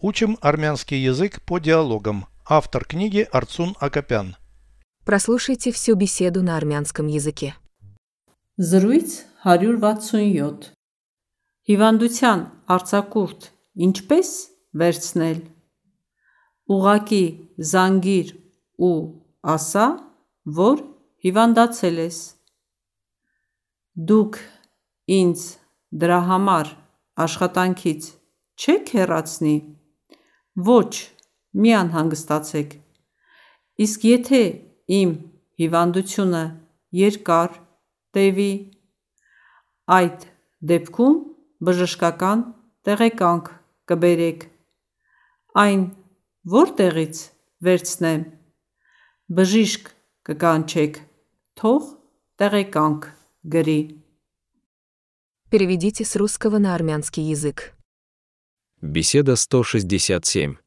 Учим армянский язык по диалогам. Автор книги Арцун Акопян. Прослушайте всю беседу на армянском языке. Զրույց 167 Հիվանդության արձակուրդ ինչպես վերցնել Ուղակի զանգիր ու ասա, որ հիվանդացել ես Դուք ինձ դրա համար աշխատանքից չեք հեռացնի Ոչ, մի անհանգստացեք Իսկ եթե իմ հիվանդությունը երկար տևի, այդ դեպքում բժշկական տեղեկանք կբերեք Այն որտեղից վերցնեմ Բժիշկ կկանչեք, թող տեղեկանք գրի Переведите с русского на армянский язык. Беседа 167.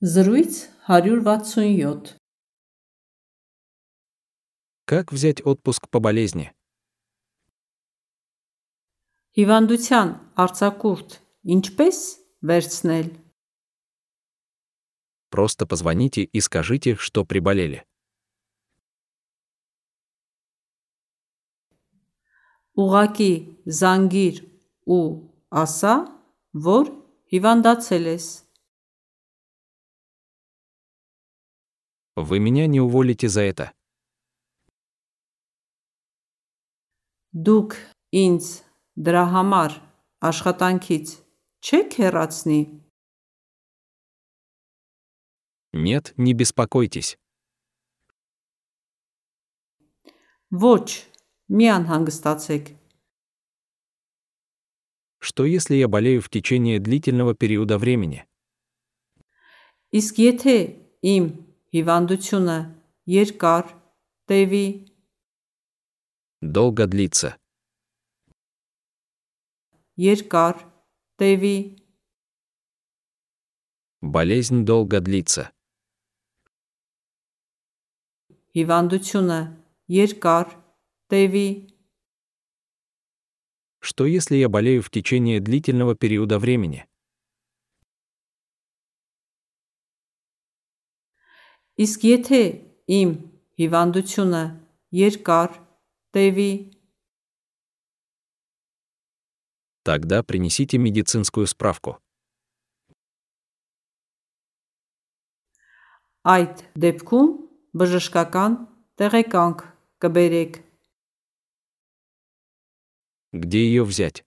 Զրույց 167 Как взять отпуск по болезни? Հիվանդության արձակուրդ ինչպես վերցնել Просто позвоните и скажите, что приболели. Ուղակի զանգիր ու ասա, որ հիվանդացել ես Вы меня не уволите за это. Դուք ինձ դրա համար աշխատանքից չեք հեռացնի Нет, не беспокойтесь. Ոչ, մի անհանգստացեք Что если я болею в течение длительного периода времени? Իսկ եթե իմ հիվանդությունը երկար տևի Долго длится. երկար տևի Болезнь долго длится. հիվանդությունը երկար տևի Что если я болею в течение длительного периода времени? Իսկ եթե իմ հիվանդությունը երկար տևի Тогда принесите медицинскую справку. այդ դեպքում բժշկական տեղեկանք կբերեք Где ее взять?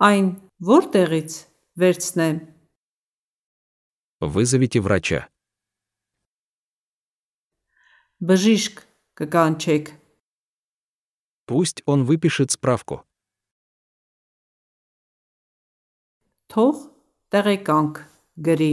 այն որտեղից վերցնեմ Вызовите врача. բժիշկ կկանչեք Пусть он выпишет справку. թող տեղեկանք գրի